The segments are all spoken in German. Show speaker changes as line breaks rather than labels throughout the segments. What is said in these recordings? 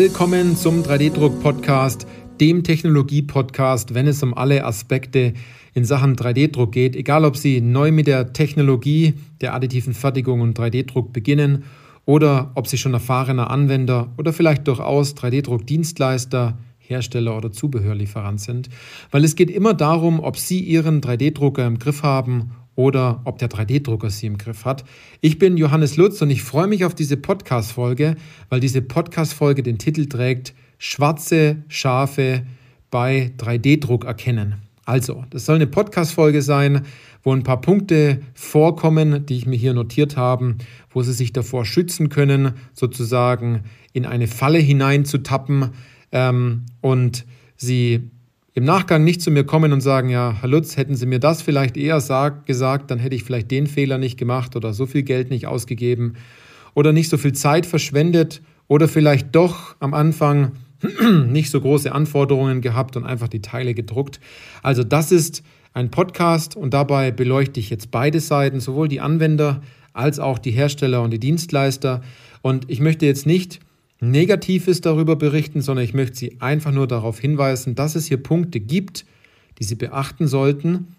Willkommen zum 3D-Druck-Podcast, dem Technologie-Podcast, wenn es um alle Aspekte in Sachen 3D-Druck geht. Egal, ob Sie neu mit der Technologie der additiven Fertigung und 3D-Druck beginnen oder ob Sie schon erfahrener Anwender oder vielleicht durchaus 3D-Druck-Dienstleister, Hersteller oder Zubehörlieferant sind. Weil es geht immer darum, ob Sie Ihren 3D-Drucker im Griff haben oder ob der 3D-Drucker sie im Griff hat. Ich bin Johannes Lutz und ich freue mich auf diese Podcast-Folge, weil diese Podcast-Folge den Titel trägt Schwarze Schafe bei 3D-Druck erkennen. Also, das soll eine Podcast-Folge sein, wo ein paar Punkte vorkommen, die ich mir hier notiert habe, wo Sie sich davor schützen können, sozusagen in eine Falle hineinzutappen ähm, und Sie im Nachgang nicht zu mir kommen und sagen, ja, Herr Lutz, hätten Sie mir das vielleicht eher sag, gesagt, dann hätte ich vielleicht den Fehler nicht gemacht oder so viel Geld nicht ausgegeben oder nicht so viel Zeit verschwendet oder vielleicht doch am Anfang nicht so große Anforderungen gehabt und einfach die Teile gedruckt. Also das ist ein Podcast und dabei beleuchte ich jetzt beide Seiten, sowohl die Anwender als auch die Hersteller und die Dienstleister. Und ich möchte jetzt nicht Negatives darüber berichten, sondern ich möchte Sie einfach nur darauf hinweisen, dass es hier Punkte gibt, die Sie beachten sollten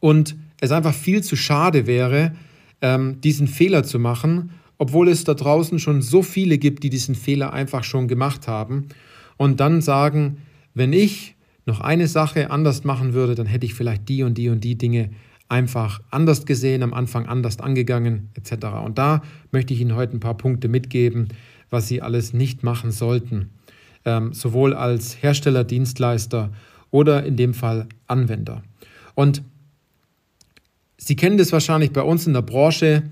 und es einfach viel zu schade wäre, ähm, diesen Fehler zu machen, obwohl es da draußen schon so viele gibt, die diesen Fehler einfach schon gemacht haben und dann sagen, wenn ich noch eine Sache anders machen würde, dann hätte ich vielleicht die und die und die Dinge einfach anders gesehen, am Anfang anders angegangen etc. Und da möchte ich Ihnen heute ein paar Punkte mitgeben, was sie alles nicht machen sollten, ähm, sowohl als Hersteller, Dienstleister oder in dem Fall Anwender. Und Sie kennen das wahrscheinlich bei uns in der Branche.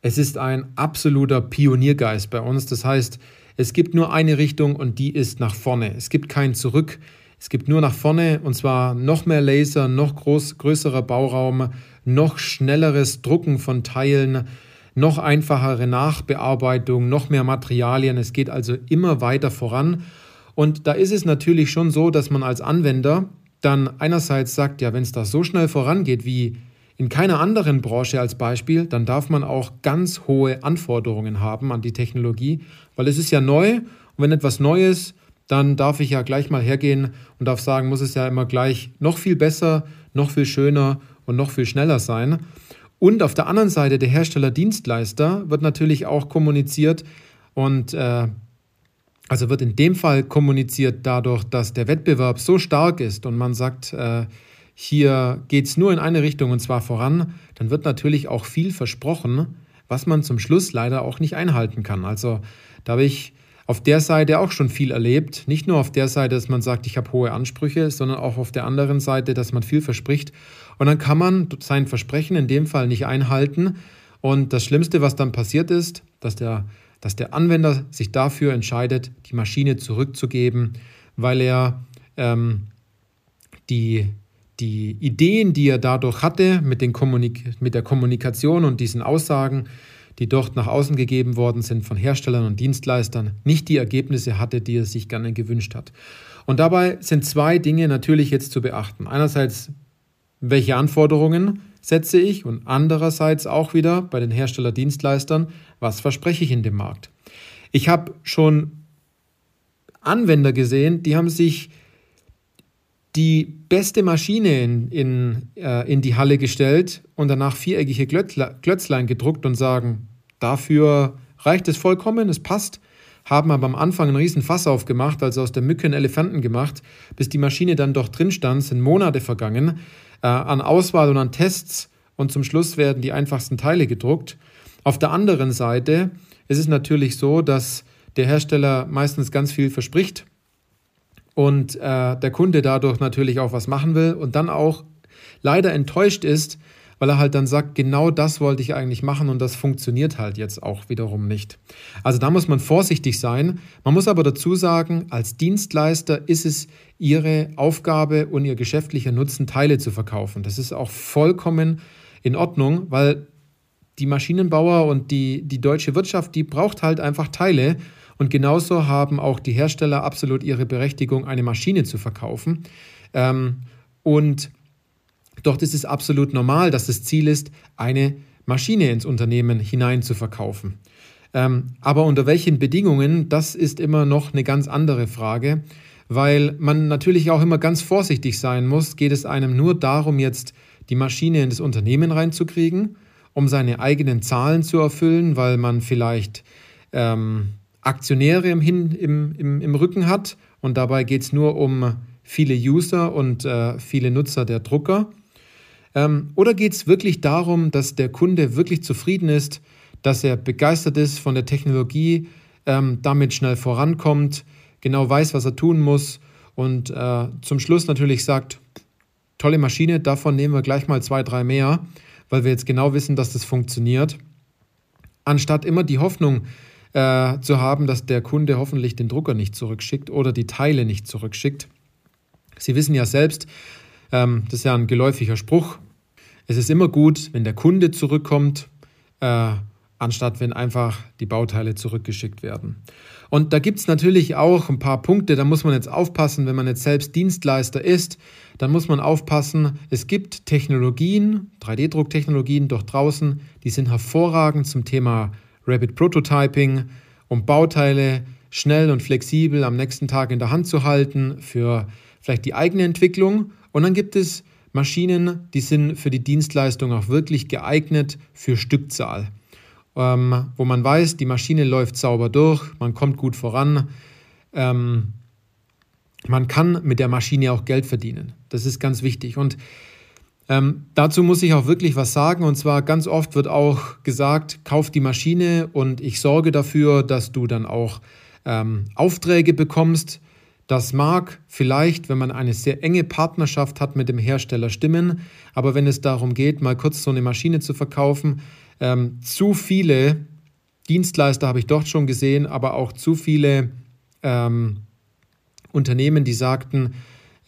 Es ist ein absoluter Pioniergeist bei uns. Das heißt, es gibt nur eine Richtung und die ist nach vorne. Es gibt kein Zurück. Es gibt nur nach vorne und zwar noch mehr Laser, noch groß, größerer Bauraum, noch schnelleres Drucken von Teilen, noch einfachere Nachbearbeitung, noch mehr Materialien. Es geht also immer weiter voran. Und da ist es natürlich schon so, dass man als Anwender dann einerseits sagt, ja, wenn es da so schnell vorangeht wie in keiner anderen Branche als Beispiel, dann darf man auch ganz hohe Anforderungen haben an die Technologie, weil es ist ja neu und wenn etwas Neues, dann darf ich ja gleich mal hergehen und darf sagen, muss es ja immer gleich noch viel besser, noch viel schöner und noch viel schneller sein. Und auf der anderen Seite der Hersteller-Dienstleister wird natürlich auch kommuniziert und äh, also wird in dem Fall kommuniziert dadurch, dass der Wettbewerb so stark ist und man sagt, äh, hier geht es nur in eine Richtung und zwar voran, dann wird natürlich auch viel versprochen, was man zum Schluss leider auch nicht einhalten kann. Also da habe ich auf der Seite auch schon viel erlebt. Nicht nur auf der Seite, dass man sagt, ich habe hohe Ansprüche, sondern auch auf der anderen Seite, dass man viel verspricht. Und dann kann man sein Versprechen in dem Fall nicht einhalten. Und das Schlimmste, was dann passiert ist, dass der, dass der Anwender sich dafür entscheidet, die Maschine zurückzugeben, weil er ähm, die, die Ideen, die er dadurch hatte mit, den Kommunik mit der Kommunikation und diesen Aussagen, die dort nach außen gegeben worden sind von Herstellern und Dienstleistern, nicht die Ergebnisse hatte, die er sich gerne gewünscht hat. Und dabei sind zwei Dinge natürlich jetzt zu beachten. Einerseits, welche Anforderungen setze ich und andererseits auch wieder bei den Hersteller-Dienstleistern, was verspreche ich in dem Markt. Ich habe schon Anwender gesehen, die haben sich die beste Maschine in, in, äh, in die Halle gestellt und danach viereckige Klötzlein gedruckt und sagen, dafür reicht es vollkommen, es passt, haben aber am Anfang einen riesen Fass aufgemacht, also aus der Mücke einen Elefanten gemacht, bis die Maschine dann doch drin stand, sind Monate vergangen äh, an Auswahl und an Tests und zum Schluss werden die einfachsten Teile gedruckt. Auf der anderen Seite ist es natürlich so, dass der Hersteller meistens ganz viel verspricht und äh, der Kunde dadurch natürlich auch was machen will und dann auch leider enttäuscht ist, weil er halt dann sagt, genau das wollte ich eigentlich machen und das funktioniert halt jetzt auch wiederum nicht. Also da muss man vorsichtig sein. Man muss aber dazu sagen, als Dienstleister ist es Ihre Aufgabe und Ihr geschäftlicher Nutzen, Teile zu verkaufen. Das ist auch vollkommen in Ordnung, weil die Maschinenbauer und die, die deutsche Wirtschaft, die braucht halt einfach Teile. Und genauso haben auch die Hersteller absolut ihre Berechtigung, eine Maschine zu verkaufen. Ähm, und dort ist es absolut normal, dass das Ziel ist, eine Maschine ins Unternehmen hinein zu verkaufen. Ähm, aber unter welchen Bedingungen, das ist immer noch eine ganz andere Frage, weil man natürlich auch immer ganz vorsichtig sein muss. Geht es einem nur darum, jetzt die Maschine in das Unternehmen reinzukriegen, um seine eigenen Zahlen zu erfüllen, weil man vielleicht ähm, Aktionäre im, Hin, im, im, im Rücken hat und dabei geht es nur um viele User und äh, viele Nutzer der Drucker. Ähm, oder geht es wirklich darum, dass der Kunde wirklich zufrieden ist, dass er begeistert ist von der Technologie, ähm, damit schnell vorankommt, genau weiß, was er tun muss und äh, zum Schluss natürlich sagt, tolle Maschine, davon nehmen wir gleich mal zwei, drei mehr, weil wir jetzt genau wissen, dass das funktioniert. Anstatt immer die Hoffnung äh, zu haben, dass der Kunde hoffentlich den Drucker nicht zurückschickt oder die Teile nicht zurückschickt. Sie wissen ja selbst, ähm, das ist ja ein geläufiger Spruch, es ist immer gut, wenn der Kunde zurückkommt, äh, anstatt wenn einfach die Bauteile zurückgeschickt werden. Und da gibt es natürlich auch ein paar Punkte, da muss man jetzt aufpassen, wenn man jetzt selbst Dienstleister ist, dann muss man aufpassen, es gibt Technologien, 3D-Drucktechnologien doch draußen, die sind hervorragend zum Thema Rapid Prototyping, um Bauteile schnell und flexibel am nächsten Tag in der Hand zu halten für vielleicht die eigene Entwicklung. Und dann gibt es Maschinen, die sind für die Dienstleistung auch wirklich geeignet für Stückzahl, ähm, wo man weiß, die Maschine läuft sauber durch, man kommt gut voran. Ähm, man kann mit der Maschine auch Geld verdienen. Das ist ganz wichtig. Und ähm, dazu muss ich auch wirklich was sagen. Und zwar ganz oft wird auch gesagt, kauf die Maschine und ich sorge dafür, dass du dann auch ähm, Aufträge bekommst. Das mag vielleicht, wenn man eine sehr enge Partnerschaft hat mit dem Hersteller, stimmen. Aber wenn es darum geht, mal kurz so eine Maschine zu verkaufen, ähm, zu viele Dienstleister habe ich dort schon gesehen, aber auch zu viele ähm, Unternehmen, die sagten,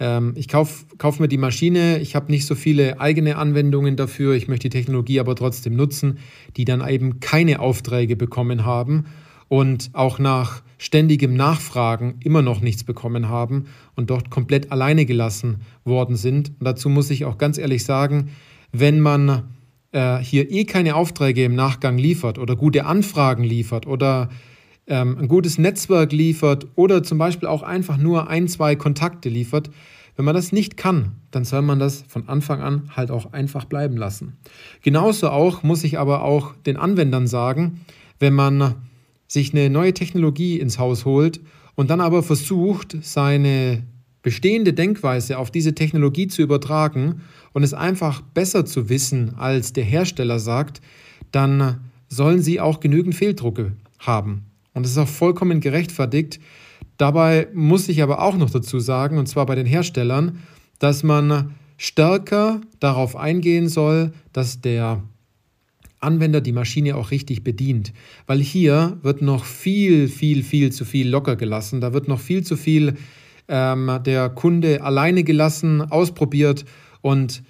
ähm, ich kaufe kauf mir die Maschine, ich habe nicht so viele eigene Anwendungen dafür, ich möchte die Technologie aber trotzdem nutzen, die dann eben keine Aufträge bekommen haben und auch nach ständigem Nachfragen immer noch nichts bekommen haben und dort komplett alleine gelassen worden sind. Und dazu muss ich auch ganz ehrlich sagen, wenn man äh, hier eh keine Aufträge im Nachgang liefert oder gute Anfragen liefert oder ähm, ein gutes Netzwerk liefert oder zum Beispiel auch einfach nur ein, zwei Kontakte liefert, wenn man das nicht kann, dann soll man das von Anfang an halt auch einfach bleiben lassen. Genauso auch muss ich aber auch den Anwendern sagen, wenn man sich eine neue Technologie ins Haus holt und dann aber versucht, seine bestehende Denkweise auf diese Technologie zu übertragen und es einfach besser zu wissen, als der Hersteller sagt, dann sollen sie auch genügend Fehldrucke haben. Und das ist auch vollkommen gerechtfertigt. Dabei muss ich aber auch noch dazu sagen, und zwar bei den Herstellern, dass man stärker darauf eingehen soll, dass der Anwender die Maschine auch richtig bedient. Weil hier wird noch viel, viel, viel zu viel locker gelassen. Da wird noch viel zu viel ähm, der Kunde alleine gelassen, ausprobiert. Und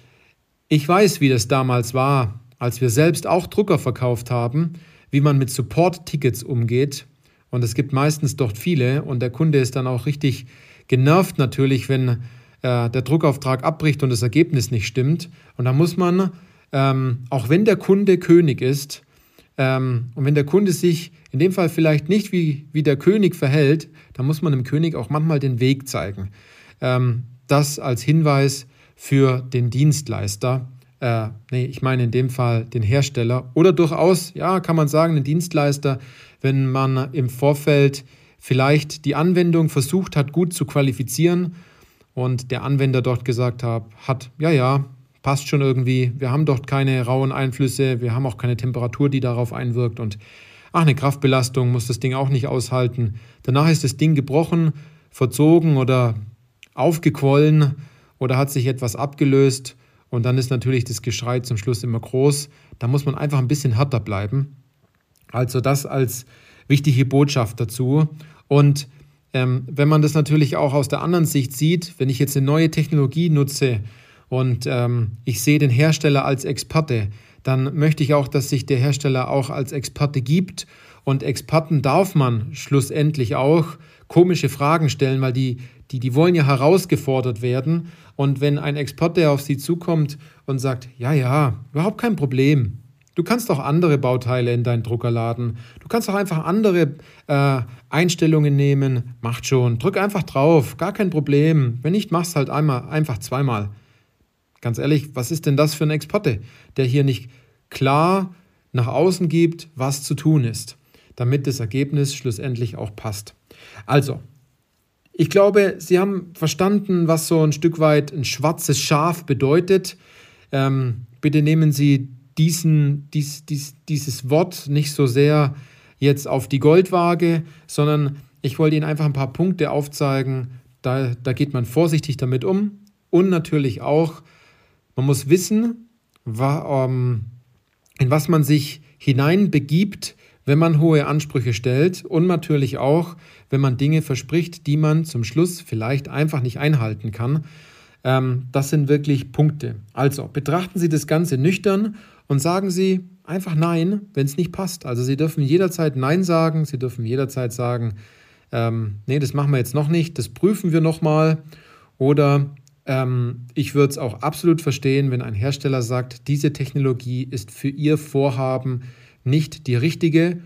ich weiß, wie das damals war, als wir selbst auch Drucker verkauft haben, wie man mit Support-Tickets umgeht. Und es gibt meistens dort viele und der Kunde ist dann auch richtig genervt natürlich, wenn äh, der Druckauftrag abbricht und das Ergebnis nicht stimmt. Und da muss man, ähm, auch wenn der Kunde König ist, ähm, und wenn der Kunde sich in dem Fall vielleicht nicht wie, wie der König verhält, dann muss man dem König auch manchmal den Weg zeigen. Ähm, das als Hinweis für den Dienstleister. Äh, nee, ich meine in dem Fall den Hersteller oder durchaus, ja, kann man sagen, den Dienstleister, wenn man im Vorfeld vielleicht die Anwendung versucht hat, gut zu qualifizieren und der Anwender dort gesagt hat, hat ja, ja, passt schon irgendwie, wir haben dort keine rauen Einflüsse, wir haben auch keine Temperatur, die darauf einwirkt und ach, eine Kraftbelastung muss das Ding auch nicht aushalten. Danach ist das Ding gebrochen, verzogen oder aufgequollen oder hat sich etwas abgelöst und dann ist natürlich das Geschrei zum Schluss immer groß. Da muss man einfach ein bisschen härter bleiben. Also das als wichtige Botschaft dazu. Und ähm, wenn man das natürlich auch aus der anderen Sicht sieht, wenn ich jetzt eine neue Technologie nutze und ähm, ich sehe den Hersteller als Experte, dann möchte ich auch, dass sich der Hersteller auch als Experte gibt. Und Experten darf man schlussendlich auch komische Fragen stellen, weil die, die, die wollen ja herausgefordert werden. Und wenn ein Experte auf sie zukommt und sagt, ja, ja, überhaupt kein Problem, Du kannst auch andere Bauteile in deinen Drucker laden. Du kannst auch einfach andere äh, Einstellungen nehmen. Macht schon. Drück einfach drauf. Gar kein Problem. Wenn nicht, mach's halt einmal, einfach zweimal. Ganz ehrlich, was ist denn das für ein Exporte, der hier nicht klar nach außen gibt, was zu tun ist, damit das Ergebnis schlussendlich auch passt. Also, ich glaube, Sie haben verstanden, was so ein Stück weit ein schwarzes Schaf bedeutet. Ähm, bitte nehmen Sie diesen, dies, dies, dieses Wort nicht so sehr jetzt auf die Goldwaage, sondern ich wollte Ihnen einfach ein paar Punkte aufzeigen. Da, da geht man vorsichtig damit um. Und natürlich auch, man muss wissen, ähm, in was man sich hineinbegibt, wenn man hohe Ansprüche stellt und natürlich auch, wenn man Dinge verspricht, die man zum Schluss vielleicht einfach nicht einhalten kann. Ähm, das sind wirklich Punkte. Also betrachten Sie das Ganze nüchtern und sagen Sie einfach Nein, wenn es nicht passt. Also Sie dürfen jederzeit Nein sagen, Sie dürfen jederzeit sagen, ähm, nee, das machen wir jetzt noch nicht, das prüfen wir nochmal. Oder ähm, ich würde es auch absolut verstehen, wenn ein Hersteller sagt, diese Technologie ist für Ihr Vorhaben nicht die richtige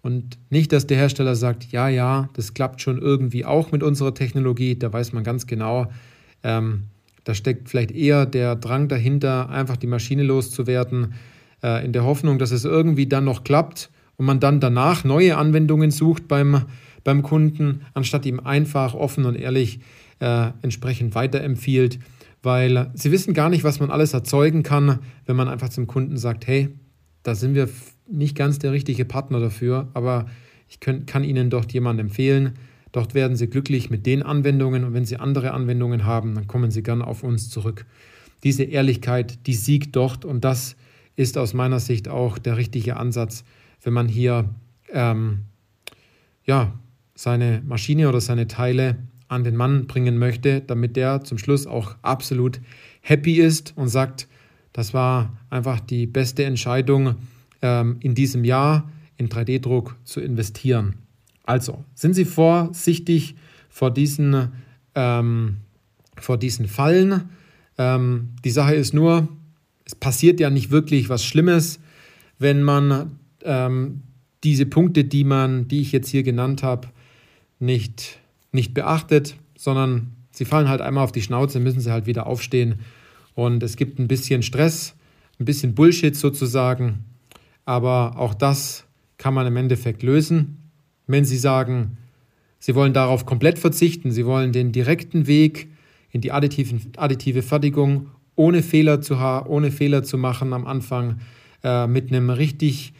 und nicht, dass der Hersteller sagt, ja, ja, das klappt schon irgendwie auch mit unserer Technologie. Da weiß man ganz genau, ähm, da steckt vielleicht eher der Drang dahinter, einfach die Maschine loszuwerden, äh, in der Hoffnung, dass es irgendwie dann noch klappt und man dann danach neue Anwendungen sucht beim, beim Kunden, anstatt ihm einfach offen und ehrlich äh, entsprechend weiterempfiehlt, weil sie wissen gar nicht, was man alles erzeugen kann, wenn man einfach zum Kunden sagt, hey, da sind wir nicht ganz der richtige Partner dafür, aber ich könnt, kann Ihnen dort jemanden empfehlen. Dort werden Sie glücklich mit den Anwendungen und wenn Sie andere Anwendungen haben, dann kommen Sie gerne auf uns zurück. Diese Ehrlichkeit, die siegt dort und das ist aus meiner Sicht auch der richtige Ansatz, wenn man hier ähm, ja, seine Maschine oder seine Teile an den Mann bringen möchte, damit der zum Schluss auch absolut happy ist und sagt, das war einfach die beste Entscheidung ähm, in diesem Jahr in 3D-Druck zu investieren. Also sind Sie vorsichtig vor diesen, ähm, vor diesen Fallen. Ähm, die Sache ist nur, es passiert ja nicht wirklich was Schlimmes, wenn man ähm, diese Punkte, die man, die ich jetzt hier genannt habe, nicht nicht beachtet, sondern sie fallen halt einmal auf die Schnauze, müssen sie halt wieder aufstehen. Und es gibt ein bisschen Stress, ein bisschen Bullshit sozusagen. Aber auch das kann man im Endeffekt lösen. Wenn Sie sagen, Sie wollen darauf komplett verzichten, Sie wollen den direkten Weg in die additive Fertigung ohne Fehler zu, ohne Fehler zu machen am Anfang, äh, mit, einem richtig,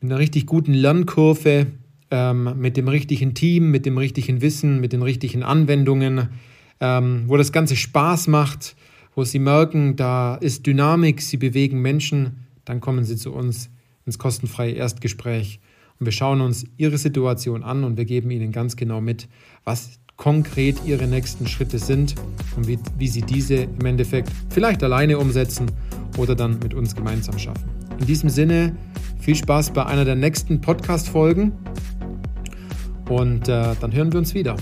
mit einer richtig guten Lernkurve, ähm, mit dem richtigen Team, mit dem richtigen Wissen, mit den richtigen Anwendungen, ähm, wo das Ganze Spaß macht, wo Sie merken, da ist Dynamik, Sie bewegen Menschen, dann kommen Sie zu uns ins kostenfreie Erstgespräch und wir schauen uns Ihre Situation an und wir geben Ihnen ganz genau mit, was konkret Ihre nächsten Schritte sind und wie, wie Sie diese im Endeffekt vielleicht alleine umsetzen oder dann mit uns gemeinsam schaffen. In diesem Sinne, viel Spaß bei einer der nächsten Podcast-Folgen und äh, dann hören wir uns wieder.